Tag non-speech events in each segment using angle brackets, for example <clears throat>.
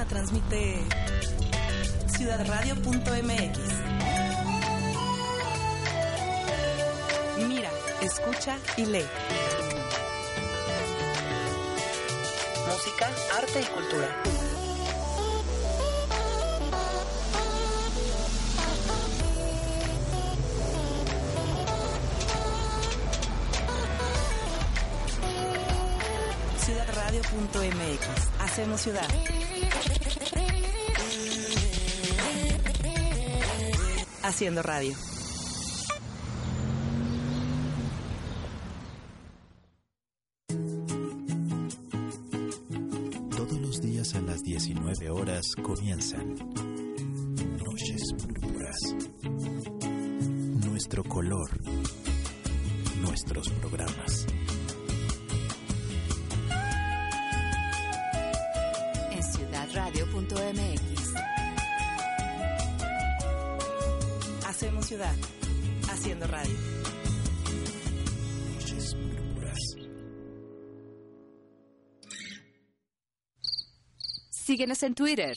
página transmite ciudadradio.mx. Mira, escucha y lee. Música, arte y cultura. Ciudadradio.mx. Hacemos ciudad. Haciendo radio. Todos los días a las 19 horas comienzan Noches Púrpuras. Nuestro color. Nuestros programas. Haciendo radio. Síguenos en Twitter,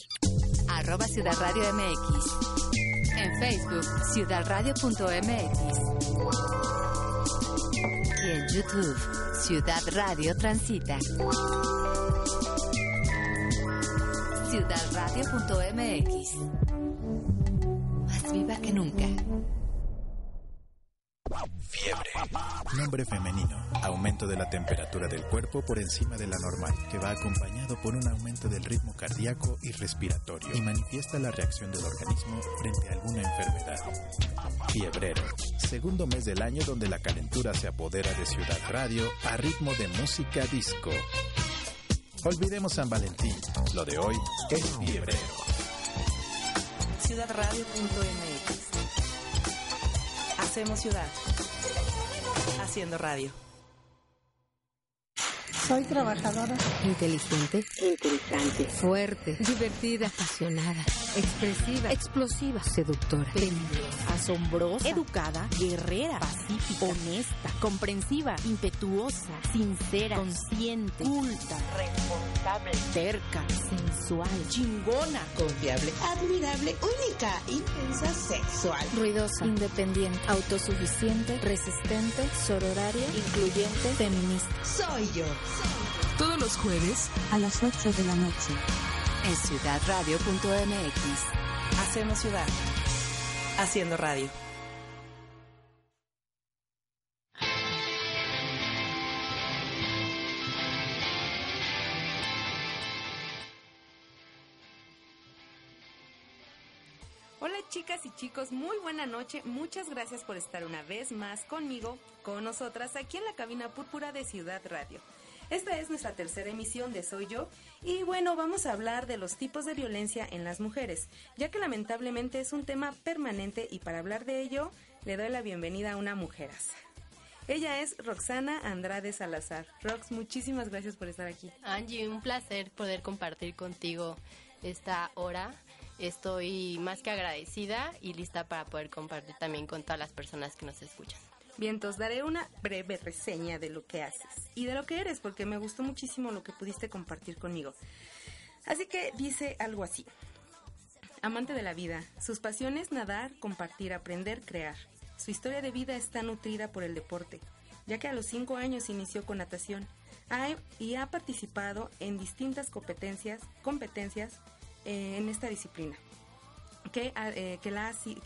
arroba Ciudad Radio MX. En Facebook, ciudadradio.mx. Y en YouTube, Ciudad Radio Transita. Ciudadradio.mx. Más viva que nunca. Fiebre. Nombre femenino. Aumento de la temperatura del cuerpo por encima de la normal, que va acompañado por un aumento del ritmo cardíaco y respiratorio y manifiesta la reacción del organismo frente a alguna enfermedad. Fiebrero. Segundo mes del año donde la calentura se apodera de Ciudad Radio a ritmo de música disco. Olvidemos San Valentín. Lo de hoy es fiebrero. Ciudadradio.mx. Hacemos ciudad. Haciendo radio. Soy trabajadora. Inteligente. Interesante. Fuerte. Divertida. Apasionada. Expresiva. Explosiva. Seductora. Peligrosa. Asombrosa. Educada. Guerrera. Pacífica. Honesta. Comprensiva. Impetuosa. Sincera. Consciente. Culta. Responsable. Terca. Sensual. Chingona. Confiable, admirable, única, intensa, sexual. Ruidosa. Independiente. Autosuficiente. Resistente. Sororaria. Incluyente. Feminista. Soy yo. Todos los jueves A las 8 de la noche. En ciudadradio.mx. hacemos ciudad. Haciendo radio. Hola chicas y chicos, muy buena noche. Muchas gracias por estar una vez más conmigo, con nosotras, aquí en la cabina púrpura de Ciudad Radio. Esta es nuestra tercera emisión de Soy Yo y bueno, vamos a hablar de los tipos de violencia en las mujeres, ya que lamentablemente es un tema permanente y para hablar de ello le doy la bienvenida a una mujeraza. Ella es Roxana Andrade Salazar. Rox, muchísimas gracias por estar aquí. Angie, un placer poder compartir contigo esta hora. Estoy más que agradecida y lista para poder compartir también con todas las personas que nos escuchan. Bien, daré una breve reseña de lo que haces y de lo que eres, porque me gustó muchísimo lo que pudiste compartir conmigo. Así que dice algo así. Amante de la vida, sus pasiones nadar, compartir, aprender, crear. Su historia de vida está nutrida por el deporte, ya que a los cinco años inició con natación y ha participado en distintas competencias, competencias eh, en esta disciplina que, ha- eh, que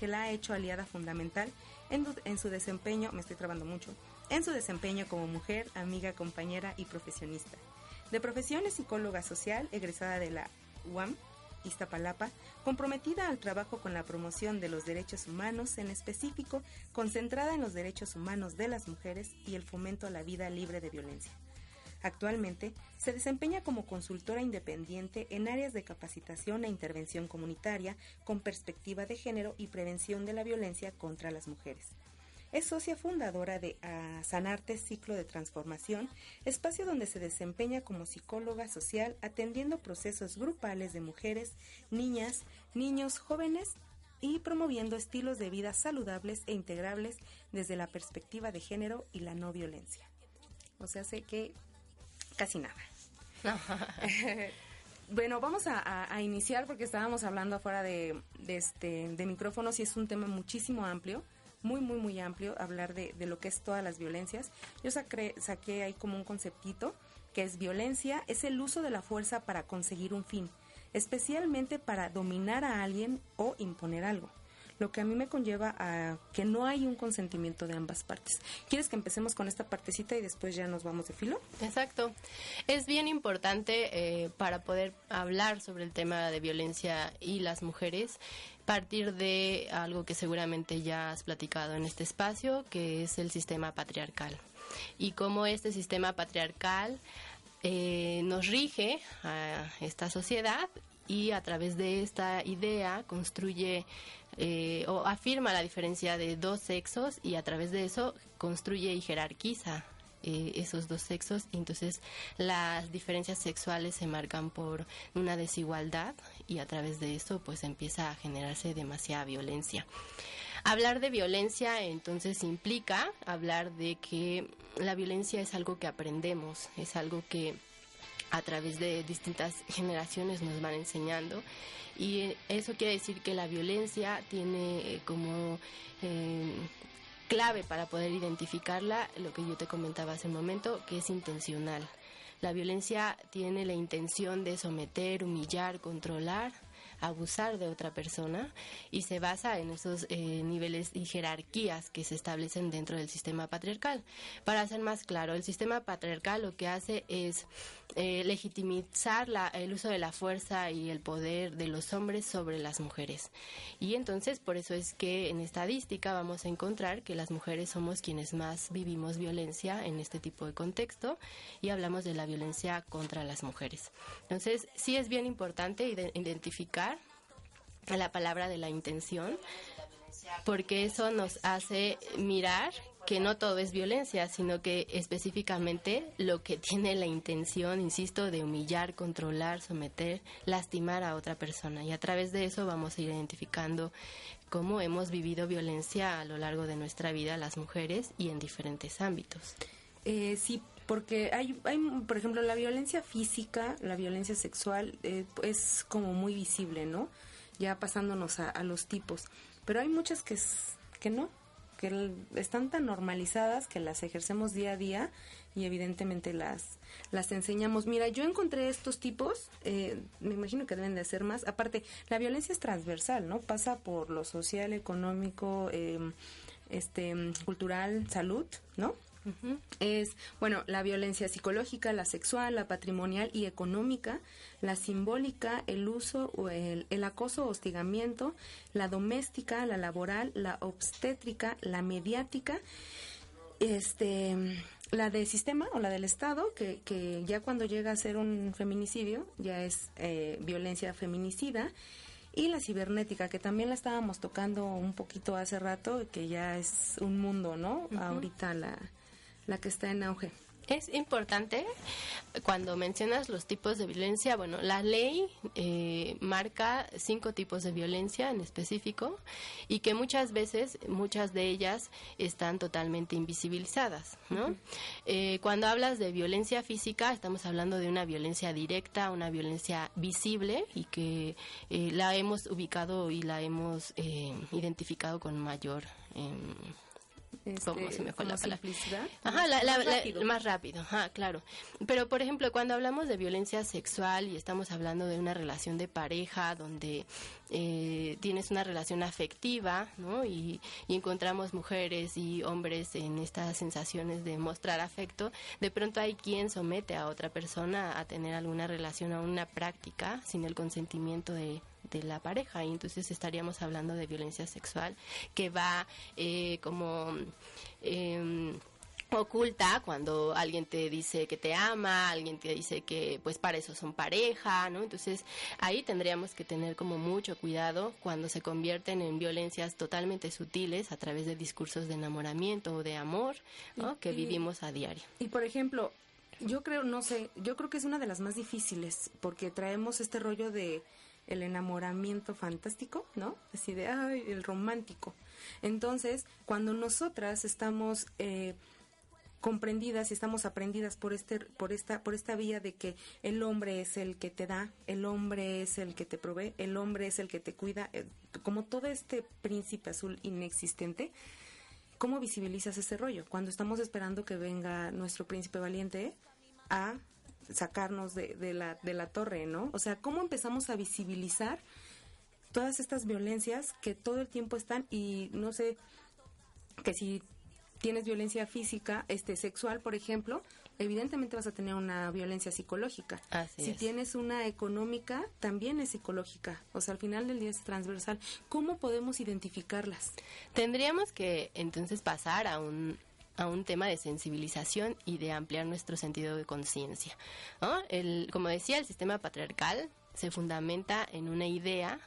la ha hecho aliada fundamental en, su desempeño, me estoy trabando mucho, en su desempeño como mujer, amiga, compañera y profesionista. De profesión es psicóloga social, egresada de la UAM, Iztapalapa, comprometida al trabajo con la promoción de los derechos humanos, en específico concentrada en los derechos humanos de las mujeres y el fomento a la vida libre de violencia. Actualmente se desempeña como consultora independiente en áreas de capacitación e intervención comunitaria con perspectiva de género y prevención de la violencia contra las mujeres. Es socia fundadora de ah, Sanarte Ciclo de Transformación, espacio donde se desempeña como psicóloga social atendiendo procesos grupales de mujeres, niñas, niños, jóvenes y promoviendo estilos de vida saludables e integrables desde la perspectiva de género y la no violencia. O sea, sé que casi nada. <laughs> bueno, vamos a, a- a iniciar porque estábamos hablando afuera de, de este, de micrófonos y es un tema muchísimo amplio, muy, muy, muy amplio, hablar de, de lo que es todas las violencias. Yo saqué, saqué ahí como un conceptito que es violencia, es el uso de la fuerza para conseguir un fin, especialmente para dominar a alguien o imponer algo. Lo que a mí me conlleva a que no hay un consentimiento de ambas partes. ¿Quieres que empecemos con esta partecita y después ya nos vamos de filo? Exacto. Es bien importante eh, para poder hablar sobre el tema de violencia y las mujeres partir de algo que seguramente ya has platicado en este espacio, que es el sistema patriarcal. Y cómo este sistema patriarcal eh, nos rige a esta sociedad y a través de esta idea construye eh, o afirma la diferencia de dos sexos y a través de eso construye y jerarquiza eh, esos dos sexos y entonces las diferencias sexuales se marcan por una desigualdad y a través de eso pues empieza a generarse demasiada violencia. Hablar de violencia entonces implica hablar de que la violencia es algo que aprendemos, es algo que a través de distintas generaciones nos van enseñando. Y eh, eso quiere decir que la violencia tiene eh, como eh, clave para poder identificarla lo que yo te comentaba hace un momento que es intencional. La violencia tiene la intención de someter humillar controlar abusar de otra persona y se basa en esos eh, niveles y jerarquías que se establecen dentro del sistema patriarcal. Para ser más claro, el sistema patriarcal lo que hace es eh, legitimizar la- el uso de la fuerza y el poder de los hombres sobre las mujeres. Y entonces por eso es que en estadística vamos a encontrar que las mujeres somos quienes más vivimos violencia en este tipo de contexto y hablamos de la violencia contra las mujeres. Entonces sí es bien importante ide- identificar la palabra de la intención porque eso nos hace mirar que no todo es violencia, sino que específicamente lo que tiene la intención, insisto, de humillar, controlar, someter, lastimar a otra persona. Y a través de eso vamos a ir identificando cómo hemos vivido violencia a lo largo de nuestra vida las mujeres y en diferentes ámbitos. Eh, sí, porque hay, hay, por ejemplo, la violencia física, la violencia sexual eh, es como muy visible, ¿no? Ya pasándonos a, a los tipos. Pero hay muchas que, que no, que están tan normalizadas que las ejercemos día a día y evidentemente las, las enseñamos. Mira, yo encontré estos tipos, eh, me imagino que deben de ser más. Aparte, la violencia es transversal, ¿no? Pasa por lo social, económico, eh, este, cultural, salud, ¿no? Es, bueno, la violencia psicológica, la sexual, la patrimonial y económica, la simbólica, el uso, o el, el acoso o hostigamiento, la doméstica, la laboral, la obstétrica, la mediática, este, la de sistema o la del Estado, que, que ya cuando llega a ser un feminicidio, ya es eh, violencia feminicida, y la cibernética, que también la estábamos tocando un poquito hace rato, que ya es un mundo, ¿no? Ahorita la, la que está en auge. Es importante cuando mencionas los tipos de violencia, bueno, la ley eh, marca cinco tipos de violencia en específico y que muchas veces, muchas de ellas están totalmente invisibilizadas, ¿no? Eh, cuando hablas de violencia física, estamos hablando de una violencia directa, una violencia visible y que eh, la hemos ubicado y la hemos eh, identificado con mayor... ¿Cómo Este, se me fue la palabra? Ajá, la- la- Más la- rápido. más rápido, ajá, claro. Pero, por ejemplo, cuando hablamos de violencia sexual y estamos hablando de una relación de pareja donde eh, tienes una relación afectiva, ¿no? Y, y encontramos mujeres y hombres en estas sensaciones de mostrar afecto, de pronto hay quien somete a otra persona a tener alguna relación, a una práctica sin el consentimiento de de la pareja y entonces estaríamos hablando de violencia sexual que va eh, como em, oculta cuando alguien te dice que te ama, alguien te dice que pues para eso son pareja, ¿no? Entonces ahí tendríamos que tener como mucho cuidado cuando se convierten en violencias totalmente sutiles a través de discursos de enamoramiento o de amor, ¿no? Que Y- vivimos a diario. Y por ejemplo, yo creo, no sé, yo creo que es una de las más difíciles porque traemos este rollo de el enamoramiento fantástico, ¿no? Así de, ay, el romántico. Entonces, cuando nosotras estamos eh, comprendidas y estamos aprendidas por este por esta por esta vía de que el hombre es el que te da, el hombre es el que te provee, el hombre es el que te cuida, eh, como todo este príncipe azul inexistente. ¿Cómo visibilizas ese rollo? Cuando estamos esperando que venga nuestro príncipe valiente a sacarnos de, de la, de la torre, ¿no? O sea, ¿cómo empezamos a visibilizar todas estas violencias que todo el tiempo están y no sé, que si tienes violencia física, este sexual, por ejemplo, evidentemente vas a tener una violencia psicológica. Así si es. tienes una económica, también es psicológica. O sea, al final del día es transversal. ¿Cómo podemos identificarlas? Tendríamos que entonces pasar a un a un tema de sensibilización y de ampliar nuestro sentido de conciencia. ¿no? Como decía, el sistema patriarcal se fundamenta en una idea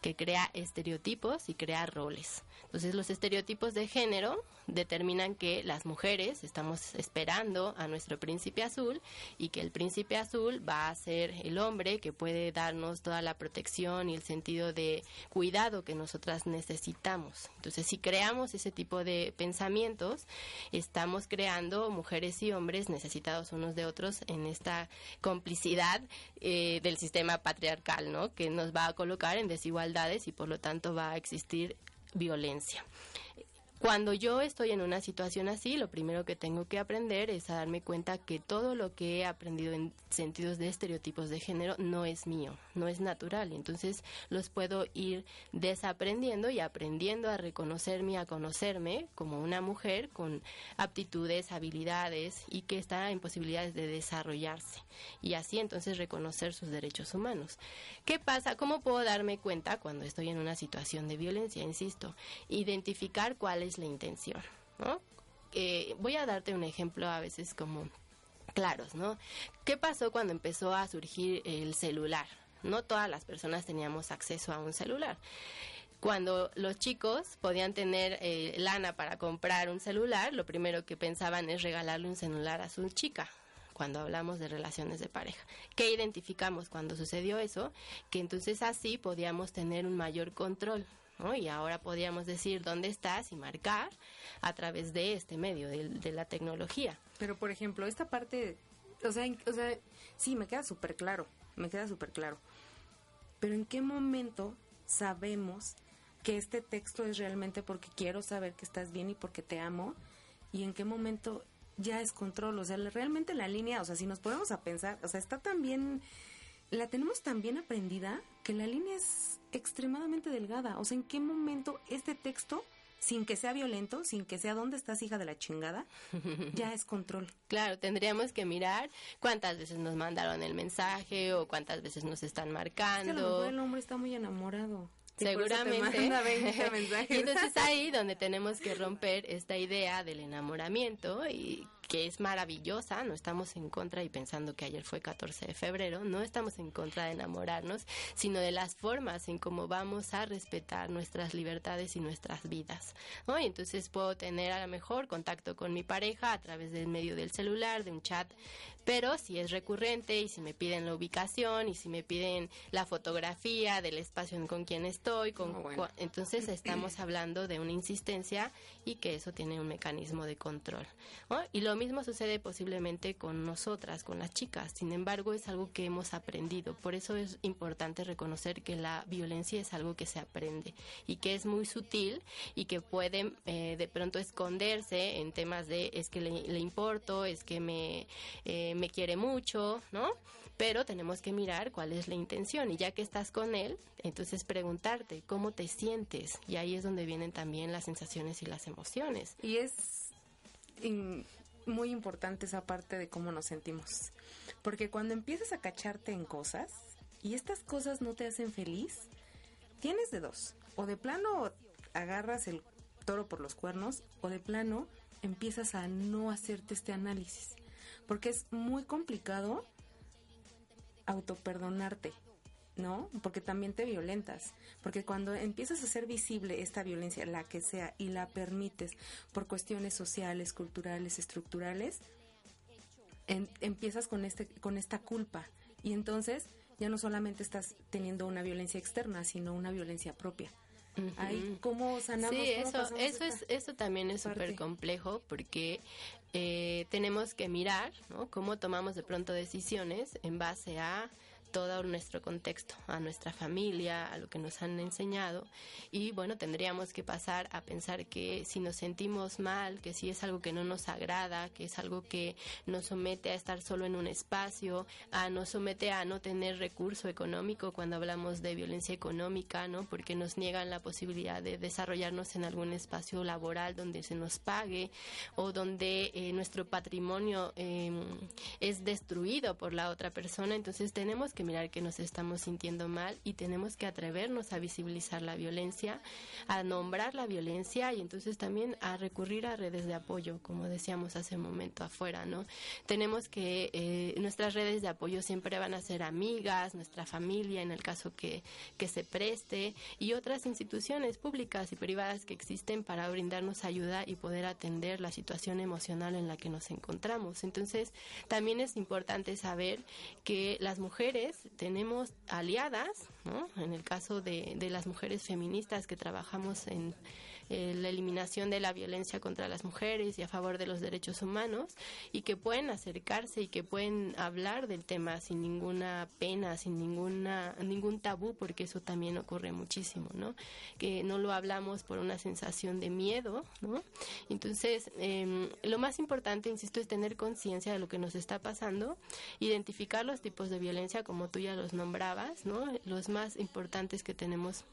que crea estereotipos y crea roles. Entonces los estereotipos de género determinan que las mujeres estamos esperando a nuestro príncipe azul y que el príncipe azul va a ser el hombre que puede darnos toda la protección y el sentido de cuidado que nosotras necesitamos. Entonces si creamos ese tipo de pensamientos, estamos creando mujeres y hombres necesitados unos de otros en esta complicidad eh, del sistema patriarcal, ¿no? Que nos va a colocar en desigualdades y por lo tanto va a existir violencia. Cuando yo estoy en una situación así, lo primero que tengo que aprender es a darme cuenta que todo lo que he aprendido en sentidos de estereotipos de género no es mío, no es natural. Entonces los puedo ir desaprendiendo y aprendiendo a reconocerme a conocerme como una mujer con aptitudes, habilidades y que está en posibilidades de desarrollarse. Y así entonces reconocer sus derechos humanos. ¿Qué pasa? ¿Cómo puedo darme cuenta cuando estoy en una situación de violencia? Insisto, identificar cuál es la intención. ¿no? Eh, voy a darte un ejemplo a veces como claros, ¿no? ¿Qué pasó cuando empezó a surgir el celular? No todas las personas teníamos acceso a un celular. Cuando los chicos podían tener eh, lana para comprar un celular, lo primero que pensaban es regalarle un celular a su chica, cuando hablamos de relaciones de pareja. ¿Qué identificamos cuando sucedió eso? Que entonces así podíamos tener un mayor control. Y ahora podíamos decir dónde estás y marcar a través de este medio, de, de la tecnología. Pero, por ejemplo, esta parte, o sea, o sea sí, me queda súper claro, me queda súper claro. Pero ¿en qué momento sabemos que este texto es realmente porque quiero saber que estás bien y porque te amo? ¿Y en qué momento ya es control? O sea, realmente la línea, o sea, si nos ponemos a pensar, o sea, está tan bien, la tenemos tan bien aprendida que la línea es extremadamente delgada. O sea, ¿en qué momento este texto, sin que sea violento, sin que sea dónde estás hija de la chingada, ya es control? <laughs> Claro, tendríamos que mirar cuántas veces nos mandaron el mensaje o cuántas veces nos están Es que a lo marcando. mejor el hombre está muy enamorado. Y Seguramente. manda 20 <laughs> mensajes. y entonces ahí donde tenemos que romper esta idea del enamoramiento y que es maravillosa, no estamos en contra y pensando que ayer fue 14 de febrero, no estamos en contra de enamorarnos, sino de las formas en cómo vamos a respetar nuestras libertades y nuestras vidas. ¿no? Y entonces puedo tener a lo mejor contacto con mi pareja a través del medio del celular, de un chat, pero si es recurrente y si me piden la ubicación y si me piden la fotografía del espacio en- con quien estoy, con bueno. cua- entonces <clears throat> estamos hablando de una insistencia y que eso tiene un mecanismo de control. ¿no? Y lo mismo sucede posiblemente con nosotras, con las chicas. Sin embargo, es algo que hemos aprendido. Por eso es importante reconocer que la violencia es algo que se aprende y que es muy sutil y que puede eh, de pronto esconderse en temas de es que le, le importo, es que me, eh, me quiere mucho, ¿no? Pero tenemos que mirar cuál es la intención y ya que estás con él, entonces preguntarte cómo te sientes y ahí es donde vienen también las sensaciones y las emociones. Y es muy importante esa parte de cómo nos sentimos. Porque cuando empiezas a cacharte en cosas y estas cosas no te hacen feliz, tienes de dos. O de plano agarras el toro por los cuernos o de plano empiezas a no hacerte este análisis. Porque es muy complicado autoperdonarte, ¿no? Porque también te violentas. Porque cuando empiezas a hacer visible esta violencia, la que sea, y la permites por cuestiones sociales, culturales, estructurales, empiezas con, este, con esta culpa. Y entonces ya no solamente estás teniendo una violencia externa, sino una violencia propia. Ahí, ¿cómo sanamos? Sí, ¿Cómo eso, eso, es, eso también es súper complejo porque eh, tenemos que mirar ¿no? cómo tomamos de pronto decisiones en base a todo nuestro contexto, a nuestra familia, a lo que nos han enseñado y bueno, tendríamos que pasar a pensar que si nos sentimos mal, que si es algo que no nos agrada, que es algo que nos somete a estar solo en un espacio, a nos somete a no tener recurso económico cuando hablamos de violencia económica, ¿no? Porque nos niegan la posibilidad de desarrollarnos en algún espacio laboral donde se nos pague o donde eh, nuestro patrimonio eh, es destruido por la otra persona. Entonces tenemos que mirar que nos estamos sintiendo mal y tenemos que atrevernos a visibilizar la violencia, a nombrar la violencia y entonces también a recurrir a redes de apoyo, como decíamos hace un momento afuera, ¿no? Tenemos que, eh, nuestras redes de apoyo siempre van a ser amigas, nuestra familia, en el caso que, que se preste, y otras instituciones públicas y privadas que existen para brindarnos ayuda y poder atender la situación emocional en la que nos encontramos. Entonces, también es importante saber que las mujeres tenemos aliadas, ¿no? En el caso de, de las mujeres feministas que trabajamos en eh, la eliminación de la violencia contra las mujeres y a favor de los derechos humanos y que pueden acercarse y que pueden hablar del tema sin ninguna pena, sin ninguna ningún tabú, porque eso también ocurre muchísimo, ¿no? Que no lo hablamos por una sensación de miedo, ¿no? Entonces, eh, lo más importante, insisto, es tener conciencia de lo que nos está pasando, identificar los tipos de violencia, como tú ya los nombrabas, ¿no? Los más importantes que tenemos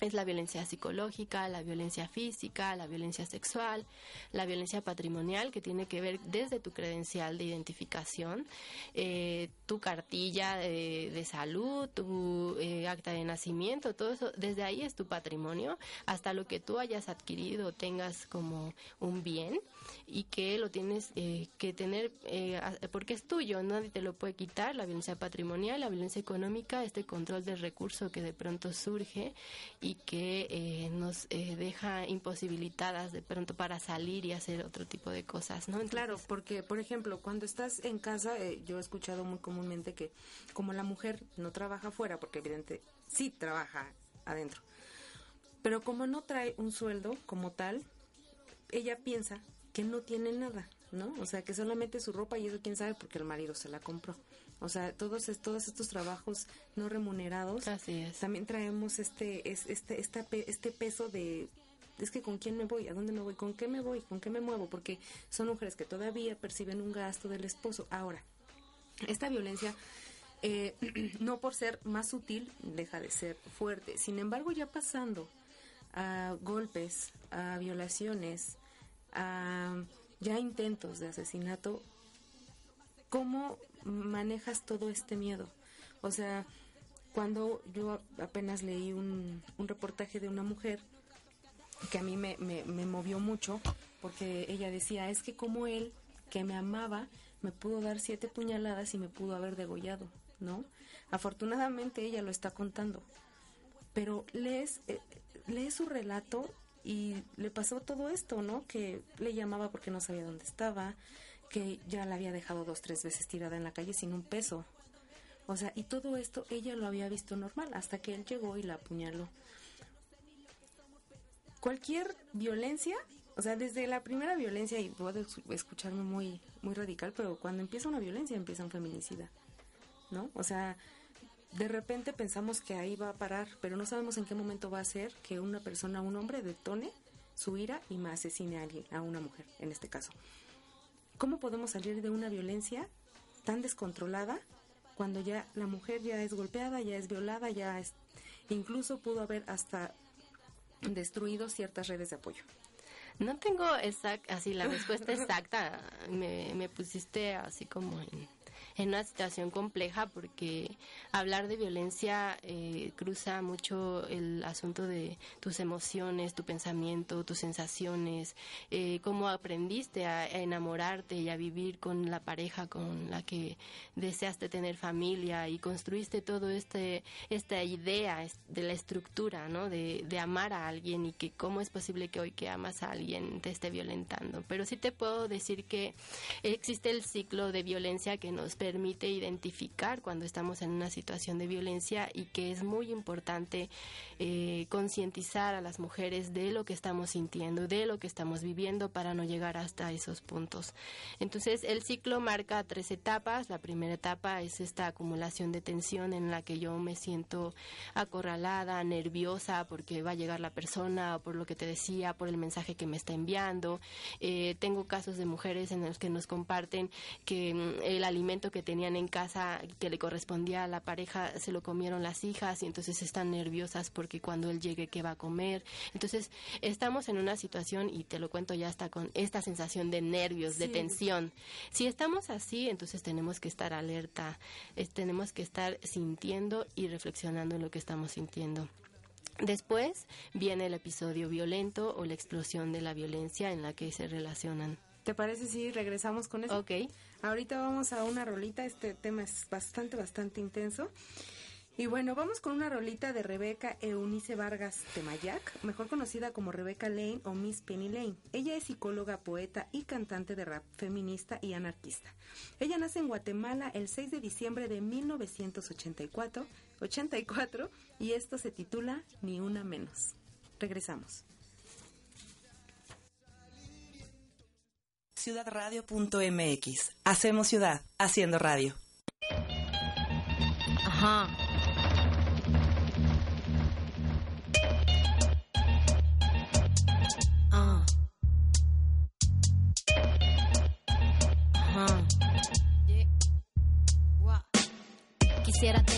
es la violencia psicológica, la violencia física, la violencia sexual, la violencia patrimonial, que tiene que ver desde tu credencial de identificación, eh, tu cartilla de, salud, tu eh, acta de nacimiento, todo eso, desde ahí es tu patrimonio, hasta lo que tú hayas adquirido, tengas como un bien y que lo tienes eh, que tener eh, porque es tuyo, nadie te lo puede quitar, la violencia patrimonial, la violencia económica, este control del recurso que de pronto surge y que eh, nos eh, deja imposibilitadas de pronto para salir y hacer otro tipo de cosas, ¿no? Entonces, Claro, porque, por ejemplo, cuando estás en casa, eh, yo he escuchado muy comúnmente que como la mujer no trabaja afuera, porque evidente sí trabaja adentro, pero como no trae un sueldo como tal, ella piensa que no tiene nada, ¿no? O sea, que solamente su ropa y eso quién sabe porque el marido se la compró. O sea, todos, todos estos trabajos no remunerados Así es. también traemos este es- este esta este peso de es que con quién me voy, a dónde me voy, con qué me voy, con qué me muevo, porque son mujeres que todavía perciben un gasto del esposo. Ahora, esta violencia eh, <clears throat> no por ser más sutil deja de ser fuerte. Sin embargo, ya pasando a golpes, a violaciones, a ya intentos de asesinato, ¿cómo manejas todo este miedo? O sea, cuando yo apenas leí un, un reportaje de una mujer que a mí me, me, me movió mucho, porque ella decía, es que como él, que me amaba, me pudo dar siete puñaladas y me pudo haber degollado, ¿no? Afortunadamente ella lo está contando, pero lees, eh, lees su relato y le pasó todo esto, ¿no? Que le llamaba porque no sabía dónde estaba, que ya la había dejado dos, tres veces tirada en la calle sin un peso. O sea, y todo esto ella lo había visto normal hasta que él llegó y la apuñaló. Cualquier violencia, o sea, desde la primera violencia, y puedo es- escucharme muy, muy radical, pero cuando empieza una violencia empieza un feminicida, ¿no? O sea, de repente pensamos que ahí va a parar, pero no sabemos en qué momento va a ser que una persona, un hombre, detone su ira y me asesine a alguien, a una mujer, en este caso. ¿Cómo podemos salir de una violencia tan descontrolada cuando ya la mujer ya es golpeada, ya es violada, ya es... Incluso pudo haber hasta destruido ciertas redes de apoyo. No tengo exact, así la respuesta exacta. Me, me pusiste así como en, en una situación compleja porque hablar de violencia eh, cruza mucho el asunto de tus emociones, tu pensamiento, tus sensaciones, eh, cómo aprendiste a, a enamorarte y a vivir con la pareja con la que deseaste tener familia y construiste todo este esta idea de la estructura, ¿no? De, de amar a alguien y que cómo es posible que hoy que amas a alguien te esté violentando. Pero sí te puedo decir que existe el ciclo de violencia que nos permite identificar cuando estamos en una situación de violencia y que es muy importante eh, concientizar a las mujeres de lo que estamos sintiendo, de lo que estamos viviendo para no llegar hasta esos puntos. Entonces, el ciclo marca tres etapas. La primera etapa es esta acumulación de tensión en la que yo me siento acorralada, nerviosa porque va a llegar la persona, por lo que te decía, por el mensaje que me está enviando. Eh, tengo casos de mujeres en los que nos comparten que mm, el alimento que tenían en casa que le correspondía a la pareja se lo comieron las hijas y entonces están nerviosas porque cuando él llegue qué va a comer. Entonces estamos en una situación y te lo cuento ya hasta con esta sensación de nervios, de tensión. Si estamos así, entonces tenemos que estar alerta, tenemos que estar sintiendo y reflexionando en lo que estamos sintiendo. Después viene el episodio violento o la explosión de la violencia en la que se relacionan. ¿Te parece si regresamos con eso? Ok. Ahorita vamos a una rolita, este tema es bastante, bastante intenso. Y bueno, vamos con una rolita de Rebeca Eunice Vargas Temayac, mejor conocida como Rebeca Lane o Miss Penny Lane. Ella es psicóloga, poeta y cantante de rap feminista y anarquista. Ella nace en Guatemala el 6 de diciembre de 1984 84, y esto se titula Ni una menos. Regresamos. Ciudadradio.mx. Hacemos ciudad, haciendo radio. Ajá.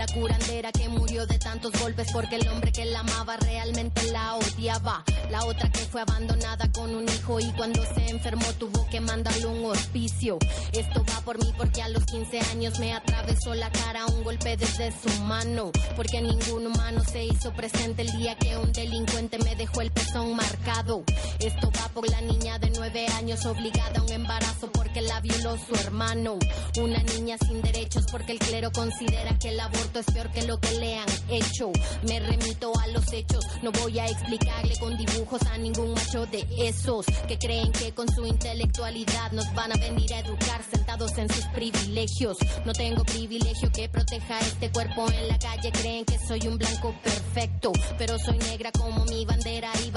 La curandera que murió de tantos golpes porque el hombre que la amaba realmente la odiaba. La otra que fue abandonada con un hijo y cuando se enfermó tuvo que mandarle un hospicio. Esto va por mí porque a los 15 años me atravesó la cara un golpe desde su mano. Porque ningún humano se hizo presente el día que un delincuente me dejó el pezón marcado. Esto va por la niña de 9 años obligada a un embarazo porque la violó su hermano. Una niña sin derechos porque el clero considera que el aborto es peor que lo que le han hecho. Me remito a los hechos, no voy a explicarle con dibujos a ningún macho de esos que creen que con su intelectualidad nos van a venir a educar sentados en sus privilegios. No tengo privilegio que proteja este cuerpo en la calle, creen que soy un blanco perfecto, pero soy negra como mi bandera y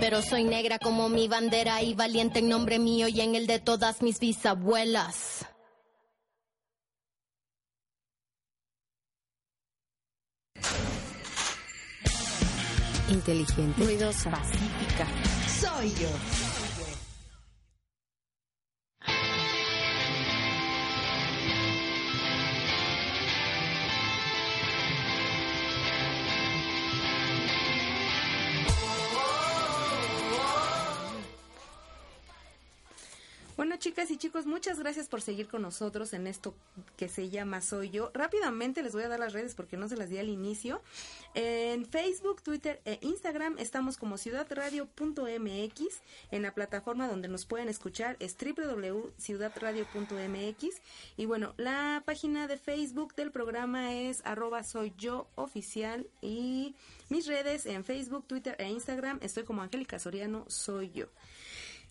Pero soy negra como mi bandera y valiente en nombre mío y en el de todas mis bisabuelas. Inteligente. Ruidosa. Pacífica. Soy yo. Chicas y chicos, muchas gracias por seguir con nosotros en esto que se llama Soy Yo. Rápidamente les voy a dar las redes porque no se las di al inicio. En Facebook, Twitter e Instagram estamos como ciudadradio.mx. En la plataforma donde nos pueden escuchar es www.ciudadradio.mx. Y bueno, la página de Facebook del programa es arroba soy yo oficial y mis redes en Facebook, Twitter e Instagram estoy como Angélica Soriano, soy yo.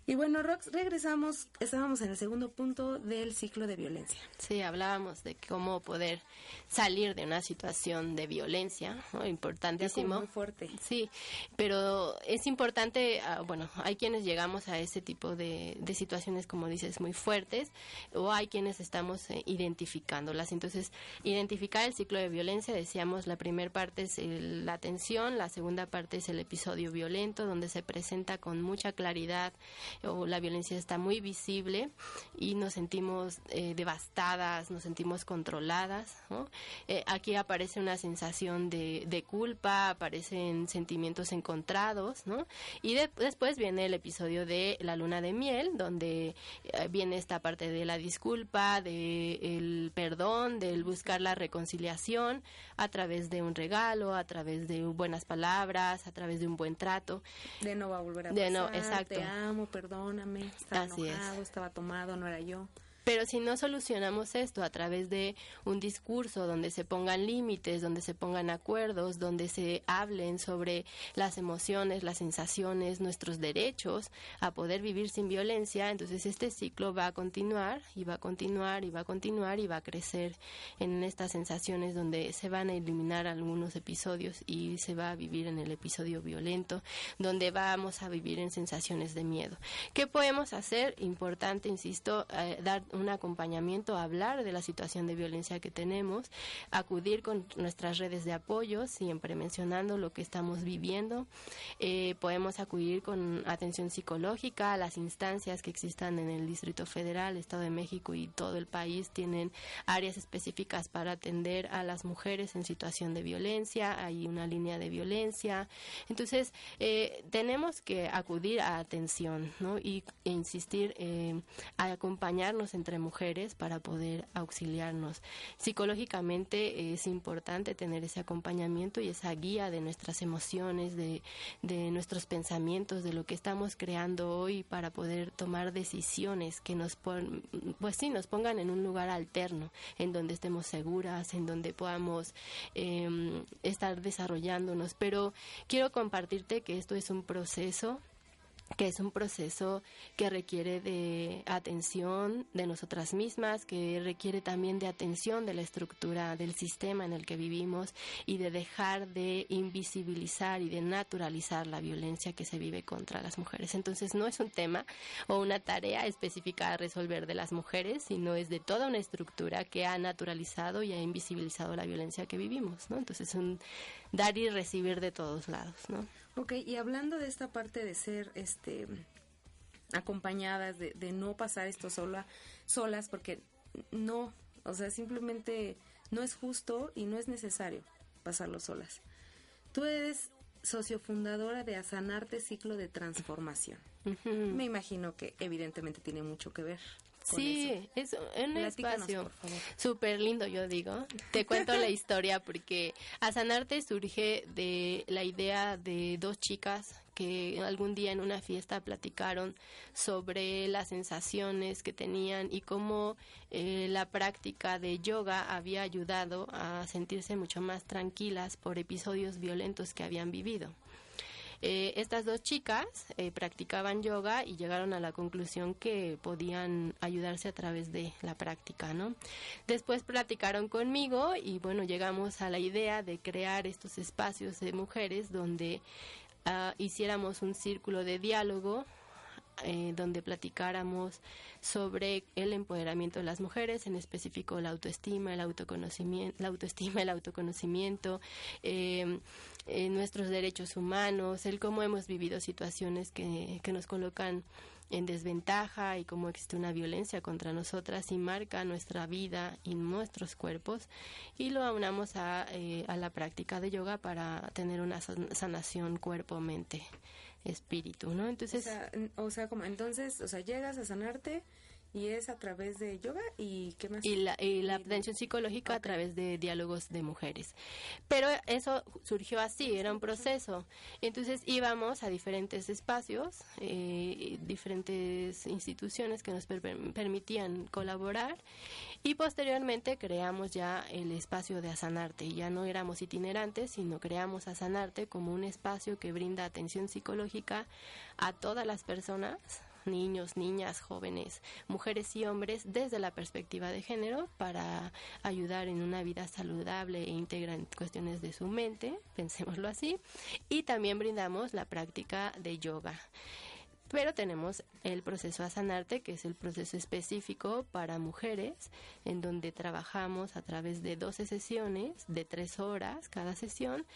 Y bueno, Rox, regresamos, estábamos en el segundo punto del ciclo de violencia. Sí, hablábamos de cómo poder salir de una situación de violencia, ¿no? importantísimo. muy fuerte. Sí, pero es importante, ah, bueno, hay quienes llegamos a ese tipo de, de, situaciones, como dices, muy fuertes, o hay quienes estamos eh, identificándolas. Entonces, identificar el ciclo de violencia, decíamos, la primera parte es la atención, la segunda parte es el episodio violento, donde se presenta con mucha claridad o la violencia está muy visible y nos sentimos eh, devastadas, nos sentimos controladas. Eh, aquí aparece una sensación de, de, culpa, aparecen sentimientos encontrados, ¿no? Y después viene el episodio de la luna de miel, donde eh, viene esta parte de la disculpa, del el perdón, del buscar la reconciliación a través de un regalo, a través de buenas palabras, a través de un buen trato. De no va a volver a de pasar, no, exacto. te amo, perdóname, estaba enojado, estaba tomado, no era yo. Pero si no solucionamos esto a través de un discurso donde se pongan límites, donde se pongan acuerdos, donde se hablen sobre las emociones, las sensaciones, nuestros derechos a poder vivir sin violencia, entonces este ciclo va a continuar y va a continuar y va a continuar y va a crecer en estas sensaciones donde se van a eliminar algunos episodios y se va a vivir en el episodio violento, donde vamos a vivir en sensaciones de miedo. ¿Qué podemos hacer? Importante, insisto, eh, dar acompañamiento, hablar de la situación de violencia que tenemos, acudir con nuestras redes de apoyo, siempre mencionando lo que estamos viviendo. Eh, podemos acudir con atención psicológica, las instancias que existan en el Distrito Federal, Estado de México y todo el país tienen áreas específicas para atender a las mujeres en situación de violencia, hay una línea de violencia. Entonces, eh, tenemos que acudir a atención ¿no? y e insistir eh, a acompañarnos entre mujeres para poder auxiliarnos. Psicológicamente es importante tener ese acompañamiento y esa guía de nuestras emociones, de, de nuestros pensamientos, de lo que estamos creando hoy para poder tomar decisiones que nos, pues sí, nos pongan en un lugar alterno, en donde estemos seguras, en donde podamos eh, estar desarrollándonos. Pero quiero compartirte que esto es un proceso que es un proceso que requiere de atención de nosotras mismas, que requiere también de atención de la estructura del sistema en el que vivimos y de dejar de invisibilizar y de naturalizar la violencia que se vive contra las mujeres. Entonces no es un tema o una tarea específica a resolver de las mujeres, sino es de toda una estructura que ha naturalizado y ha invisibilizado la violencia que vivimos, ¿no? Entonces es un dar y recibir de todos lados, ¿no? Ok, y hablando de esta parte de ser este acompañadas, de, de no pasar esto sola, solas, porque no, o sea, simplemente no es justo y no es necesario pasarlo solas. Tú eres sociofundadora de Asanarte Ciclo de Transformación. Me imagino que evidentemente tiene mucho que ver. Sí, es un espacio súper lindo, yo digo. Te cuento la <laughs> historia porque a sanarte surge de la idea de dos chicas que algún día en una fiesta platicaron sobre las sensaciones que tenían y cómo eh, la práctica de yoga había ayudado a sentirse mucho más tranquilas por episodios violentos que habían vivido. Eh, estas dos chicas eh, practicaban yoga y llegaron a la conclusión que podían ayudarse a través de la práctica, ¿no? Después platicaron conmigo y bueno, llegamos a la idea de crear estos espacios de mujeres donde ah, hiciéramos un círculo de diálogo eh, donde platicáramos sobre el empoderamiento de las mujeres, en específico la autoestima, el autoconocimiento, la autoestima, el autoconocimiento, eh, nuestros derechos humanos, el cómo hemos vivido situaciones que, que nos colocan en desventaja y cómo existe una violencia contra nosotras y marca nuestra vida y nuestros cuerpos y lo aunamos a, a la práctica de yoga para tener una sanación cuerpo-mente espíritu, ¿no? Entonces, o o sea, como entonces, o sea, llegas a sanarte y es a través de yoga y qué más y la, y la atención psicológica a través de diálogos de mujeres. Pero eso surgió así era un proceso. Entonces íbamos a diferentes espacios eh, diferentes instituciones que nos permitían colaborar y posteriormente creamos ya el espacio de Asanarte. Ya no éramos itinerantes sino creamos Asanarte como un espacio que brinda atención psicológica a todas las personas <laughs> niños, niñas, jóvenes, mujeres y hombres desde la perspectiva de género para ayudar en una vida saludable e íntegra en cuestiones de su mente, <laughs> pensémoslo así, y también brindamos la práctica de yoga. Pero tenemos el proceso a sanarte, que es el proceso específico para mujeres, en donde trabajamos a través de 12 sesiones de 3 horas cada sesión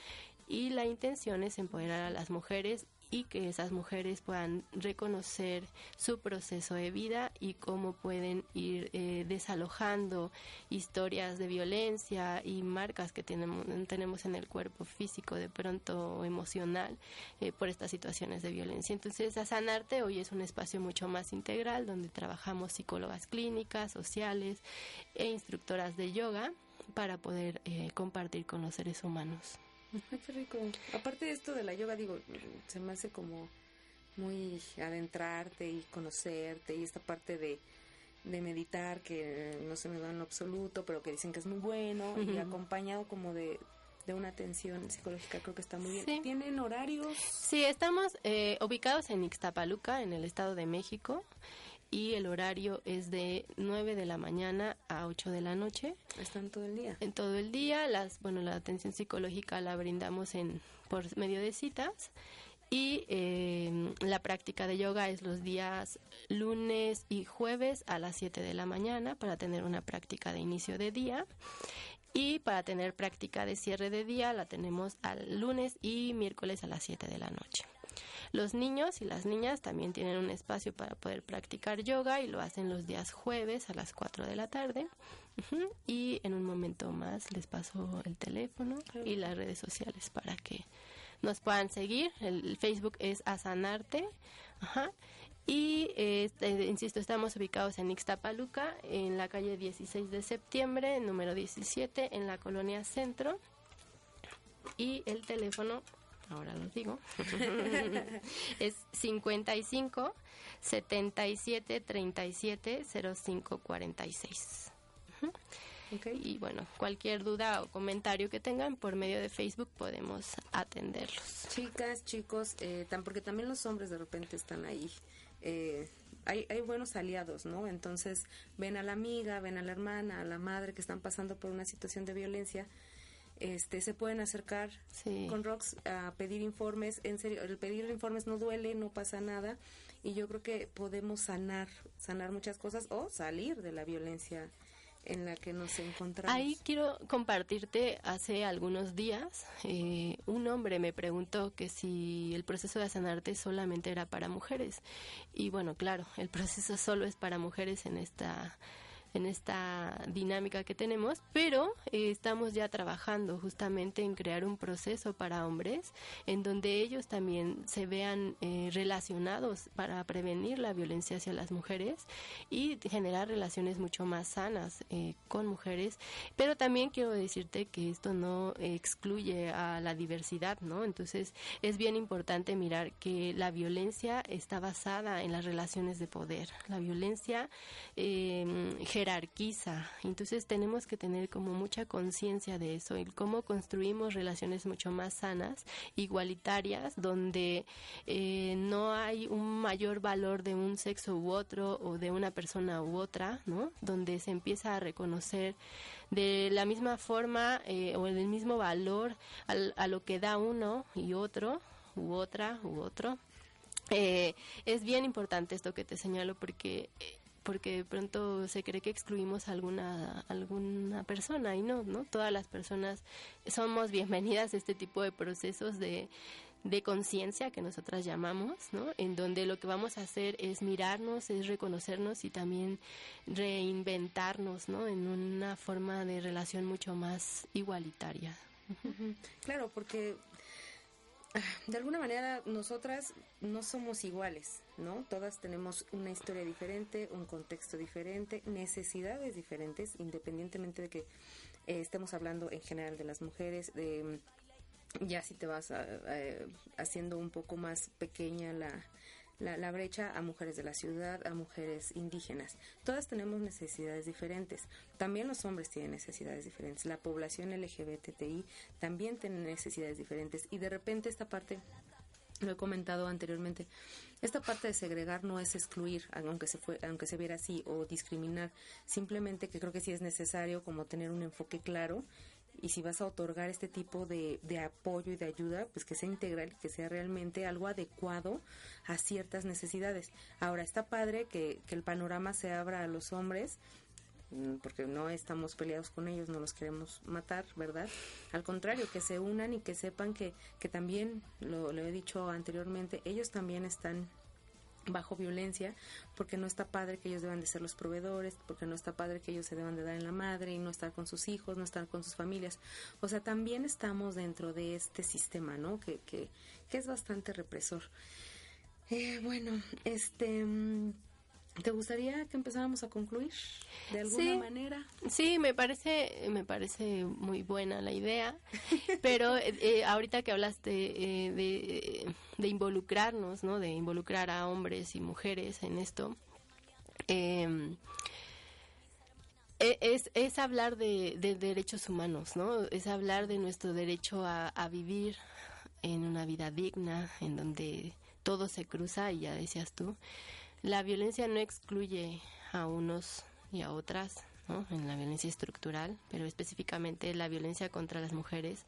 y la intención es empoderar a las mujeres y que esas mujeres puedan reconocer su proceso de vida y cómo pueden ir eh, desalojando historias de violencia y marcas que tenemos, tenemos en el cuerpo físico, de pronto emocional, eh, por estas situaciones de violencia. Entonces, a Sanarte hoy es un espacio mucho más integral donde trabajamos psicólogas clínicas, sociales e instructoras de yoga para poder eh, compartir con los seres humanos. Ay, qué rico. Aparte de esto de la yoga, digo, se me hace como muy adentrarte y conocerte y esta parte de, de meditar que no se me da en lo absoluto, pero que dicen que es muy bueno y acompañado como de, de una atención psicológica, creo que está muy bien. ¿Tienen horarios? Sí, estamos eh, ubicados en Ixtapaluca, en el Estado de México y el horario es de 9 de la mañana a 8 de la noche. ¿Están todo el día? En todo el día. Las, bueno, la atención psicológica la brindamos en por medio de citas y eh, la práctica de yoga es los días lunes y jueves a las 7 de la mañana para tener una práctica de inicio de día. Y para tener práctica de cierre de día la tenemos al lunes y miércoles a las 7 de la noche. Los niños y las niñas también tienen un espacio para poder practicar yoga y lo hacen los días jueves a las 4 de la tarde. Y en un momento más les paso el teléfono y las redes sociales para que nos puedan seguir. El Facebook es Asanarte. Y, este, insisto, estamos ubicados en Ixtapaluca, en la calle 16 de septiembre, número 17, en la colonia Centro. Y el teléfono ahora los digo, <laughs> es 55 77 37 05 46. Y bueno, cualquier duda o comentario que tengan por medio de Facebook podemos atenderlos. Chicas, chicos, eh, porque también los hombres de repente están ahí. Eh, hay, hay buenos aliados, ¿no? Entonces ven a la amiga, ven a la hermana, a la madre que están pasando por una situación de violencia este, se pueden acercar con Rox a pedir informes. En serio, el pedir informes no duele, no pasa nada. Y yo creo que podemos sanar, sanar muchas cosas o salir de la violencia en la que nos encontramos. Ahí quiero compartirte, hace algunos días, eh, un hombre me preguntó que si el proceso de sanarte solamente era para mujeres. Y bueno, claro, el proceso solo es para mujeres en esta en esta dinámica que tenemos, pero eh, estamos ya trabajando justamente en crear un proceso para hombres en donde ellos también se vean eh, relacionados para prevenir la violencia hacia las mujeres y generar relaciones mucho más sanas eh, con mujeres. Pero también quiero decirte que esto no excluye a la diversidad, ¿no? Entonces es bien importante mirar que la violencia está basada en las relaciones de poder. La violencia eh, jerarquiza. Entonces tenemos que tener como mucha conciencia de eso y cómo construimos relaciones mucho más sanas, igualitarias, donde eh, no hay un mayor valor de un sexo u otro o de una persona u otra, ¿no? Donde se empieza a reconocer de la misma forma eh, o del mismo valor a lo que da uno y otro u otra u otro. Eh, es bien importante esto que te señalo porque porque de pronto se cree que excluimos a alguna, alguna persona y no, ¿no? Todas las personas somos bienvenidas a este tipo de procesos de, de conciencia que nosotras llamamos, ¿no? En donde lo que vamos a hacer es mirarnos, es reconocernos y también reinventarnos, ¿no? En una forma de relación mucho más igualitaria. Claro, porque de alguna manera nosotras no somos iguales, ¿no? Todas tenemos una historia diferente, un contexto diferente, necesidades diferentes, independientemente de que eh, estemos hablando en general de las mujeres, de ya si te vas haciendo un poco más pequeña la, la, brecha a mujeres de la ciudad, a mujeres indígenas. Todas tenemos necesidades diferentes. También los hombres tienen necesidades diferentes. La población LGBTI también tiene necesidades diferentes. Y de repente esta parte lo he comentado anteriormente. Esta parte de segregar no es excluir, aunque se fue, aunque se viera así, o discriminar. Simplemente que creo que sí es necesario como tener un enfoque claro y si vas a otorgar este tipo de, de, apoyo y de ayuda, pues que sea integral y que sea realmente algo adecuado a ciertas necesidades. Ahora, está padre que, que el panorama se abra a los hombres, porque no estamos peleados con ellos, no los queremos matar, ¿verdad? Al contrario, que se unan y que sepan que, que también, lo, he dicho anteriormente, ellos también están bajo violencia, porque no está padre que ellos deban de ser los proveedores, porque no está padre que ellos se deban de dar en la madre y no estar con sus hijos, no estar con sus familias. O sea, también estamos dentro de este sistema, ¿no? Que, que, que es bastante represor. Eh, bueno, este... ¿Te gustaría que empezáramos a concluir de alguna sí, manera? Sí, me parece, me parece muy buena la idea, pero <laughs> eh, ahorita que hablaste eh, de, de, involucrarnos, ¿no? De involucrar a hombres y mujeres en esto, eh, es, es hablar de, de, derechos humanos, ¿no? Es hablar de nuestro derecho a, a vivir en una vida digna, en donde todo se cruza, y ya decías tú, la violencia no excluye a unos y a otras, ¿no? En la violencia estructural, pero específicamente la violencia contra las mujeres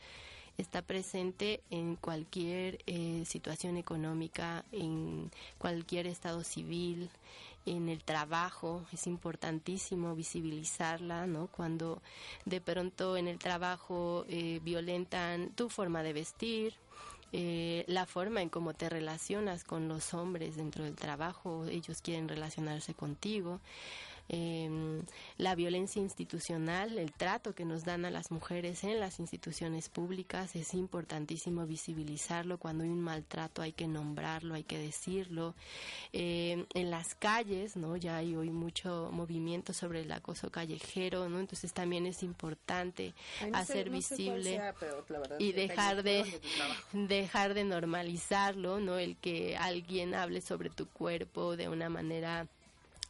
está presente en cualquier eh, situación económica, en cualquier estado civil, en el trabajo. Es importantísimo visibilizarla, ¿no? Cuando de pronto en el trabajo eh, violentan tu forma de vestir, eh, la forma en cómo te relacionas con los hombres dentro del trabajo, ellos quieren relacionarse contigo. Eh, la violencia institucional, el trato que nos dan a las mujeres en las instituciones públicas, es importantísimo visibilizarlo. Cuando hay un maltrato hay que nombrarlo, hay que decirlo. Eh, en las calles, ¿no? Ya hay hoy mucho movimiento sobre el acoso callejero, ¿no? Entonces también es importante no hacer sé, no sé visible sea, pero y dejar de dejar de normalizarlo, ¿no? El que alguien hable sobre tu cuerpo de una manera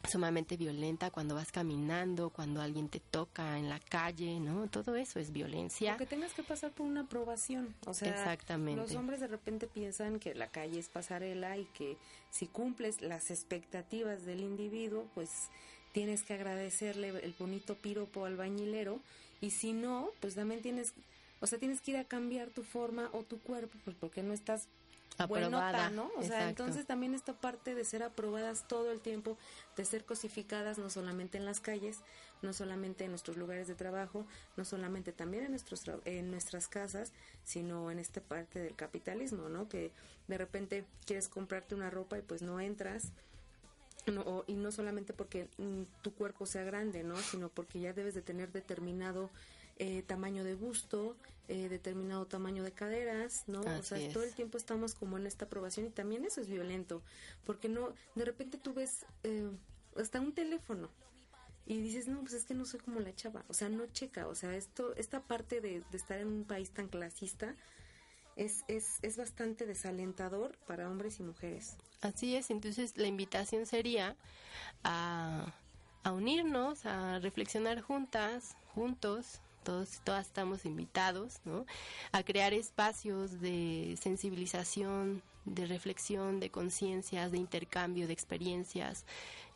sumamente violenta cuando vas caminando, cuando alguien te toca en la calle, ¿no? Todo eso es violencia. O que tengas que pasar por una aprobación. O sea, Exactamente. los hombres de repente piensan que la calle es pasarela y que si cumples las expectativas del individuo, pues tienes que agradecerle el bonito piropo al bañilero y si no, pues también tienes, o sea, tienes que ir a cambiar tu forma o tu cuerpo, pues porque no estás Aprobada, buenota, ¿no? O sea, entonces también esta parte de ser aprobadas todo el tiempo, de ser cosificadas no solamente en las calles, no solamente en nuestros lugares de trabajo, no solamente también en nuestros en nuestras casas, sino en esta parte del capitalismo, ¿no? Que de repente quieres comprarte una ropa y pues no entras no, o- y no solamente porque mm, tu cuerpo sea grande, ¿no? Sino porque ya debes de tener determinado eh, tamaño de busto, eh, determinado tamaño de caderas, ¿no? o sea, es. todo el tiempo estamos como en esta aprobación y también eso es violento, porque no, de repente tú ves eh, hasta un teléfono y dices, no, pues es que no soy como la chava, o sea, no checa, o sea, esto, esta parte de, de estar en un país tan clasista es, es, es bastante desalentador para hombres y mujeres. Así es, entonces la invitación sería a, a unirnos, a reflexionar juntas, juntos, todos, todas estamos invitados, ¿no? A crear espacios de sensibilización, de reflexión, de conciencias, de intercambio de experiencias.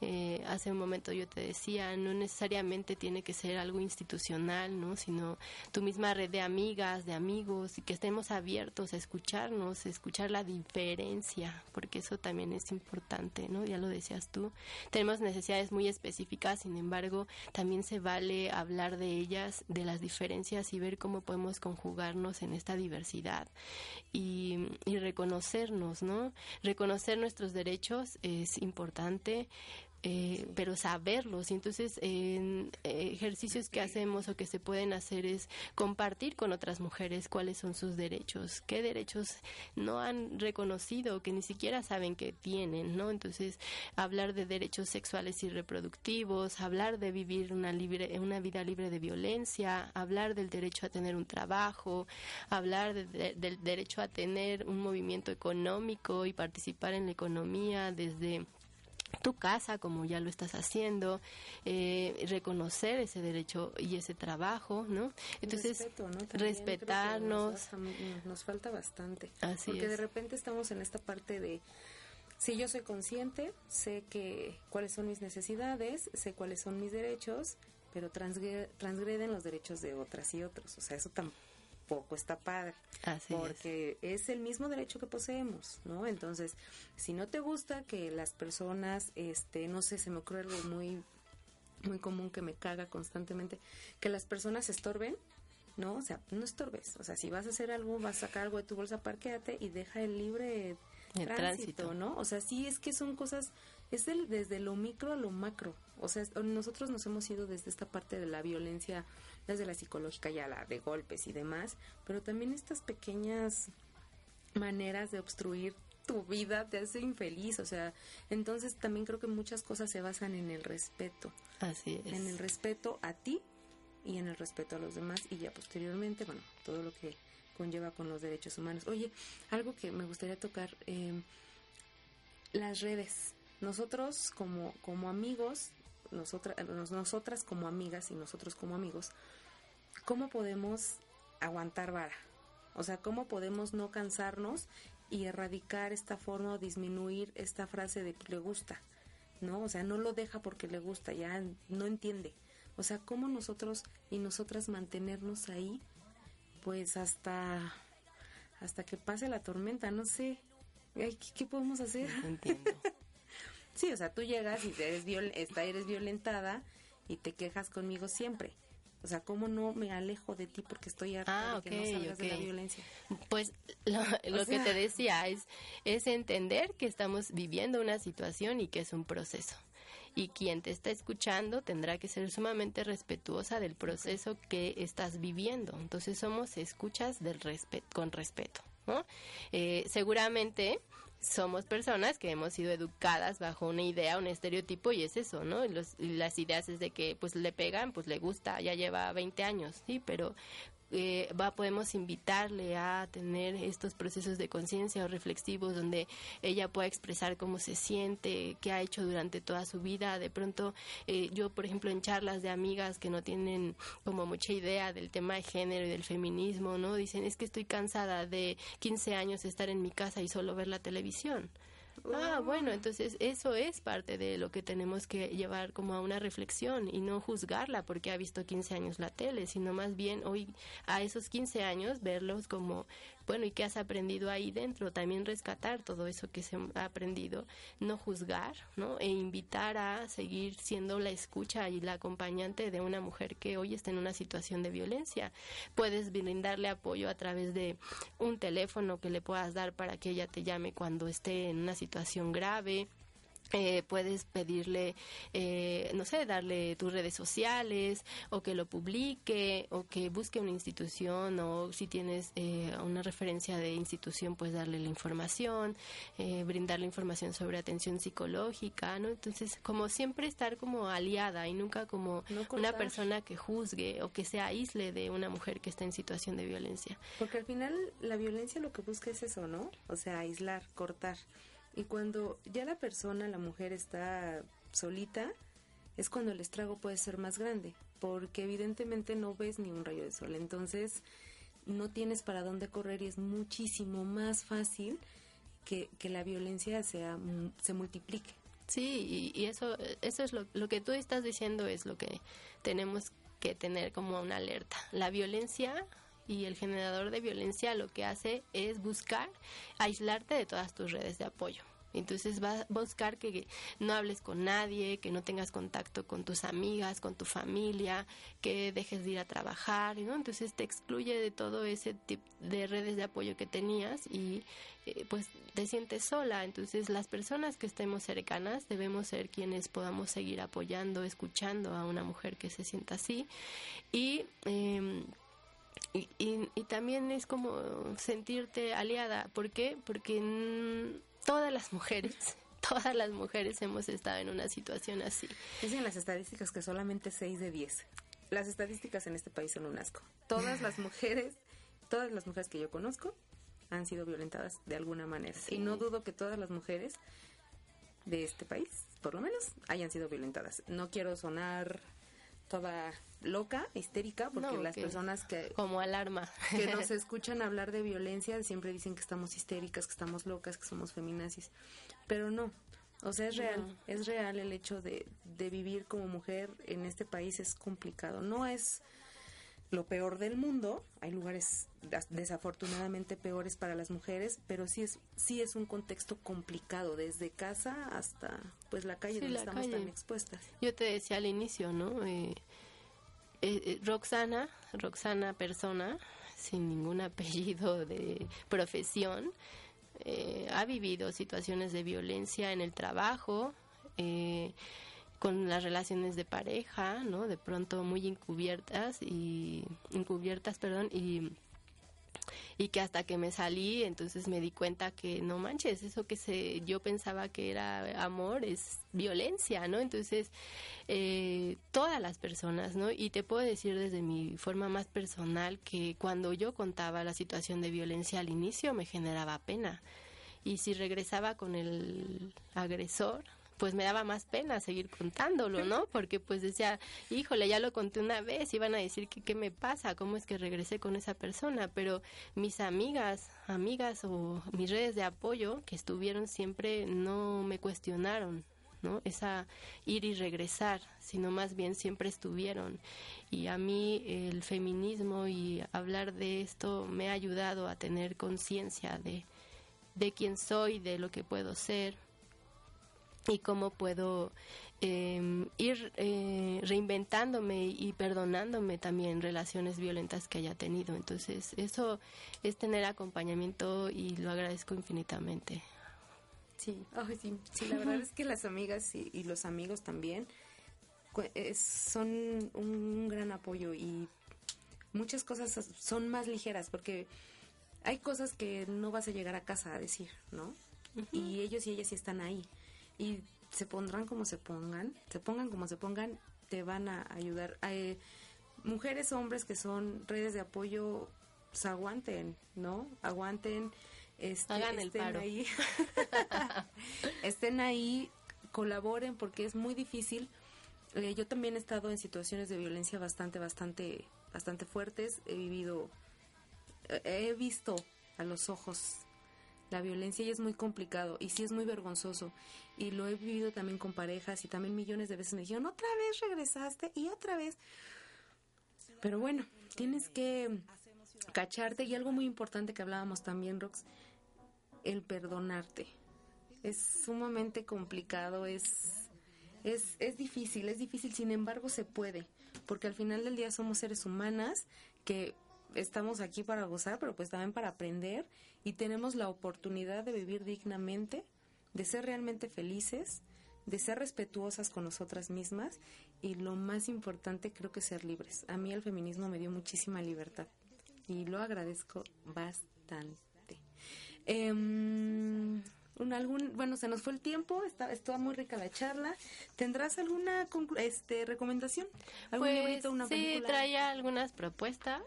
Eh, hace un momento yo te decía, no necesariamente tiene que ser algo institucional, ¿no? Sino tu misma red de amigas, de amigos, y que estemos abiertos a escucharnos, a escuchar la diferencia, porque eso también es importante, ¿no? Ya lo decías tú. Tenemos necesidades muy específicas, sin embargo, también se vale hablar de ellas, de las diferencias y ver cómo podemos conjugarnos en esta diversidad y, y reconocernos, ¿no? Reconocer nuestros derechos es importante, eh, pero saberlos. Y entonces, en eh, ejercicios que hacemos o que se pueden hacer es compartir con otras mujeres cuáles son sus derechos, qué derechos no han reconocido, que ni siquiera saben que tienen, ¿no? Entonces, hablar de derechos sexuales y reproductivos, hablar de vivir una libre, una vida libre de violencia, hablar del derecho a tener un trabajo, hablar de- de- del derecho a tener un movimiento económico y participar en la economía desde tu casa como ya lo estás haciendo, eh, reconocer ese derecho y ese trabajo, ¿no? Entonces, respetarnos. Nos, falta bastante. Así porque de repente estamos en esta parte de si yo soy consciente, sé que cuáles son mis necesidades, sé cuáles son mis derechos, pero transgreden los derechos de otras y otros. O sea, eso tampoco está padre. Así porque es. el mismo derecho que poseemos, ¿no? Entonces, si no te gusta que las personas, este, no sé, se me ocurre algo muy muy común que me caga constantemente, que las personas estorben, ¿no? O sea, no estorbes. O sea, si vas a hacer algo, vas a sacar algo de tu bolsa, parquéate y deja el libre el tránsito, ¿no? O sea, sí es que son cosas, es el, desde lo micro a lo macro. O sea, nosotros nos hemos ido desde esta parte de la violencia, desde la psicológica ya la de golpes y demás, pero también estas pequeñas maneras de obstruir tu vida te hace infeliz, o sea, entonces también creo que muchas cosas se basan en el respeto. Así es. En el respeto a ti y en el respeto a los demás y ya posteriormente, bueno, todo lo que conlleva con los derechos humanos. Oye, algo que me gustaría tocar, eh, las redes. Nosotros como, como amigos, nosotras, nosotras como amigas y nosotros como amigos, ¿cómo podemos aguantar vara? O sea, ¿cómo podemos no cansarnos y erradicar esta forma o disminuir esta frase de que le gusta? ¿No? O sea, no lo deja porque le gusta, ya no entiende. O sea, ¿cómo nosotros y nosotras mantenernos ahí pues hasta hasta que pase la tormenta, no sé. ¿Qué, podemos hacer? entiendo. <laughs> sí, o sea, tú llegas y eres, viol eres violentada y te quejas conmigo siempre. O sea, ¿cómo no me alejo de ti porque estoy harta ah, de que no salgas de la violencia? Pues lo, <laughs> que te decía es, es entender que estamos viviendo una situación y que es un proceso y quien te está escuchando tendrá que ser sumamente respetuosa del proceso que estás viviendo. Entonces somos escuchas del respeto, con respeto. ¿no? Eh, seguramente somos personas que hemos sido educadas bajo una idea, un estereotipo y es eso, ¿no? las ideas es de que pues le pegan, pues le gusta, ya lleva 20 años, sí, pero eh, va, podemos invitarle a tener estos procesos de conciencia o reflexivos donde ella pueda expresar cómo se siente, qué ha hecho durante toda su vida. De pronto, eh, yo, por ejemplo, en charlas de amigas que no tienen como mucha idea del tema de género y del feminismo, ¿no? Dicen, es que estoy cansada de 15 años estar en mi casa y solo ver la televisión. Ah, bueno, entonces eso es parte de lo que tenemos que llevar como a una reflexión y no juzgarla porque ha visto 15 años la tele, sino más bien hoy a esos 15 años verlos como bueno, ¿y qué has aprendido ahí dentro? También rescatar todo eso que se ha aprendido, no juzgar, ¿no? E invitar a seguir siendo la escucha y la acompañante de una mujer que hoy está en una situación de violencia. Puedes brindarle apoyo a través de un teléfono que le puedas dar para que ella te llame cuando esté en una situación grave eh, puedes pedirle, eh, no sé, darle tus redes sociales o que lo publique o que busque una institución o si tienes eh, una referencia de institución, pues darle la información, brindarle información sobre atención psicológica, ¿no? Entonces, como siempre estar como aliada y nunca como una persona que juzgue o que se aísle de una mujer que está en situación de violencia. Porque al final la violencia lo que busca es eso, ¿no? O sea, aislar, cortar. Y cuando ya la persona, la mujer está solita, es cuando el estrago puede ser más grande, porque evidentemente no ves ni un rayo de sol. Entonces, no tienes para dónde correr y es muchísimo más fácil que, que la violencia sea, se multiplique. Sí, y, eso, eso es lo, lo que tú estás diciendo, es lo que tenemos que tener como una alerta. La violencia y el generador de violencia lo que hace es buscar aislarte de todas tus redes de apoyo. Entonces va a buscar que no hables con nadie, que no tengas contacto con tus amigas, con tu familia, que dejes de ir a trabajar. Entonces te excluye de todo ese tipo de redes de apoyo que tenías y eh, pues te sientes sola. Entonces las personas que estemos cercanas debemos ser quienes podamos seguir apoyando, escuchando a una mujer que se sienta así y eh, y, y, también es como sentirte aliada. ¿Por qué? Porque todas las mujeres, <laughs> todas las mujeres hemos estado en una situación así. Dicen las estadísticas que solamente 6 de 10. Las estadísticas en este país son un asco. Todas las <laughs> mujeres, todas las mujeres que yo conozco han sido violentadas de alguna manera. Y no dudo que todas las mujeres de este país por lo menos, hayan sido violentadas. No quiero sonar toda loca, histérica, porque No, las que- personas que, Como alarma. que <laughs> nos escuchan hablar de violencia siempre dicen que estamos histéricas, que estamos locas, que somos feminazis. Pero no. O sea, es real, No. es real el hecho de, de vivir como mujer en este país es complicado. No es lo peor del mundo, hay lugares desafortunadamente peores para las mujeres, pero sí es sí es un contexto complicado desde casa hasta pues la calle Sí, donde la estamos calle. tan expuestas. Yo te decía al inicio, ¿no? Eh, eh, eh, Roxana, Roxana persona, sin ningún <laughs> apellido de profesión, eh, ha vivido situaciones de violencia en el trabajo, eh, con las relaciones de pareja, ¿no? De pronto muy encubiertas y encubiertas, perdón, y y que hasta que me salí entonces me di cuenta que no manches eso que se yo pensaba que era amor es violencia no entonces eh, todas las personas no y te puedo decir desde mi forma más personal que cuando yo contaba la situación de violencia al inicio me generaba pena. Y si regresaba con el agresor pues me daba más pena seguir contándolo, ¿no? Porque pues decía, híjole, ya lo conté una vez, iban a decir que qué me pasa, cómo es que regresé con esa persona, pero mis amigas, amigas o mis redes de apoyo que estuvieron siempre no me cuestionaron, ¿no? Esa ir y regresar, sino más bien siempre estuvieron. Y a mí el feminismo y hablar de esto me ha ayudado a tener conciencia de, de quién soy, de lo que puedo ser y cómo puedo eh, ir eh, reinventándome y perdonándome también relaciones violentas que haya tenido. Entonces, eso es tener acompañamiento y lo agradezco infinitamente. Sí, sí, sí, la verdad es que las amigas y, y los amigos también es- son un gran apoyo y muchas cosas as- son más ligeras porque hay cosas que no vas a llegar a casa a decir, ¿no? Y ellos y ellas sí están ahí y se pondrán como se pongan, se pongan como se pongan, te van a ayudar. Eh, mujeres, hombres que son redes de apoyo, pues aguanten, ¿no? Aguanten. Este, Hagan el estén paro. ahí. <laughs> estén ahí, colaboren porque es muy difícil. Eh, yo también he estado en situaciones de violencia bastante, bastante, bastante fuertes. He vivido, eh, he visto a los ojos la violencia y es muy complicado y sí es muy vergonzoso. Y lo he vivido también con parejas y también millones de veces me dijeron, otra vez regresaste y otra vez. Pero bueno, tienes que cacharte y algo muy importante que hablábamos también, Rox, el perdonarte. Es sumamente complicado, es, es, es difícil, es difícil, sin embargo se puede, porque al final del día somos seres humanas que estamos aquí para gozar, pero pues también para aprender y tenemos la oportunidad de vivir dignamente, de ser realmente felices, de ser respetuosas con nosotras mismas y lo más importante creo que ser libres. A mí el feminismo me dio muchísima libertad y lo agradezco bastante. Em, un algún bueno se nos fue el tiempo está estuvo muy rica la charla tendrás alguna este recomendación algún Pues librito una sí, película traía algunas propuestas.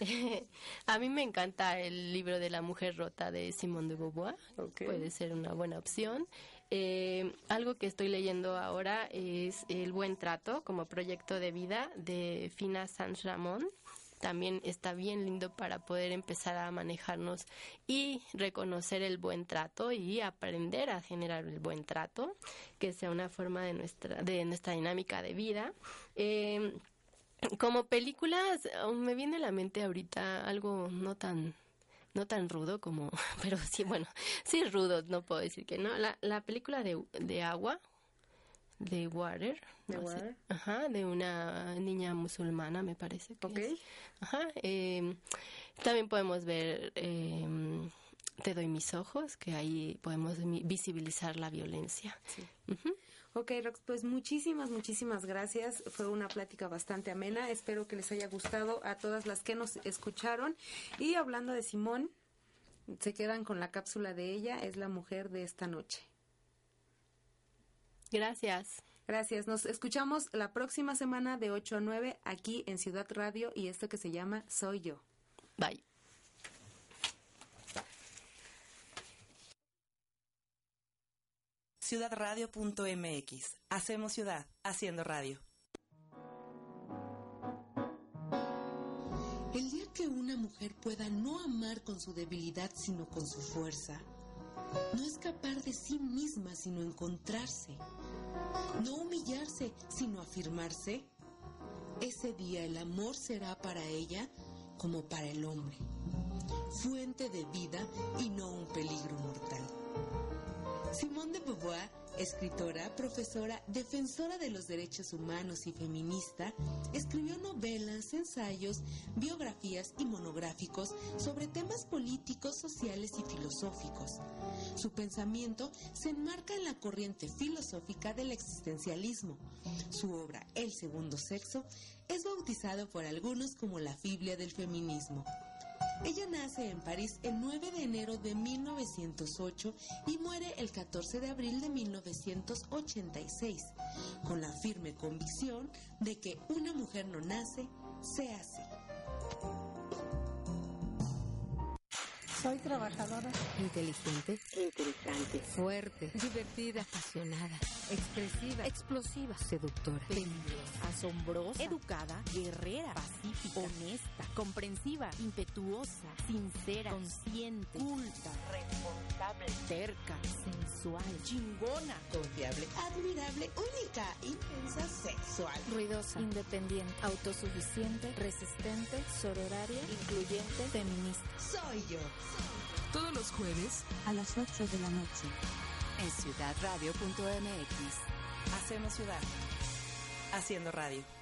<laughs> a mí me encanta el libro de la mujer rota de Simone de Beauvoir. Puede ser una buena opción. Eh, algo que estoy leyendo ahora es El buen trato como proyecto de vida de Fina Sanz Ramón. También está bien lindo para poder empezar a manejarnos y reconocer el buen trato y aprender a generar el buen trato, que sea una forma de nuestra, de nuestra dinámica de vida. Eh, como películas, me viene a la mente ahorita algo no tan no tan rudo como, <laughs> pero sí, bueno, sí rudo, no puedo decir que no. La, la película de, de agua, de Water, ¿De no Water? ajá, de una niña musulmana, me parece. que Ok. es. Ajá, eh, también podemos ver eh, Te doy mis ojos, que ahí podemos visibilizar la violencia. Ujú. Ok, Rox, pues muchísimas, muchísimas gracias. Fue una plática bastante amena. Espero que les haya gustado a todas las que nos escucharon. Y hablando de Simón, se quedan con la cápsula de ella. Es la mujer de esta noche. Gracias. Gracias. Nos escuchamos la próxima semana de 8 a 9 aquí en Ciudad Radio y esto que se llama Soy yo. Bye. ciudadradio.mx. Hacemos ciudad, haciendo radio. El día que una mujer pueda no amar con su debilidad, sino con su fuerza, no escapar de sí misma, sino encontrarse, no humillarse, sino afirmarse, ese día el amor será para ella como para el hombre, fuente de vida y no un peligro mortal. Simone de Beauvoir Escritora, profesora, defensora de los derechos humanos y feminista, escribió novelas, ensayos, biografías y monográficos sobre temas políticos, sociales y filosóficos. Su pensamiento se enmarca en la corriente filosófica del existencialismo. Su obra, El segundo sexo, es bautizado por algunos como la Biblia del feminismo. Ella nace en París el 9 de enero de 1908 y muere el 14 de abril de 1986, con la firme convicción de que una mujer no nace, se hace. Soy trabajadora. Inteligente. Interesante. Fuerte. Divertida. Apasionada. Expresiva. Explosiva. Seductora. Peligrosa. Asombrosa. Educada. Guerrera. Pacífica. Honesta. Comprensiva. Impetuosa. Sincera. Consciente. Culta. Responsable. Terca. Sensual. Chingona. Confiable, admirable, única, intensa, sexual. Ruidosa. Independiente. Autosuficiente. Resistente. Sororaria. Incluyente. Feminista. Soy yo. Todos los jueves A las 8 de la noche. En ciudadradio.mx. Hacemos ciudad, haciendo radio.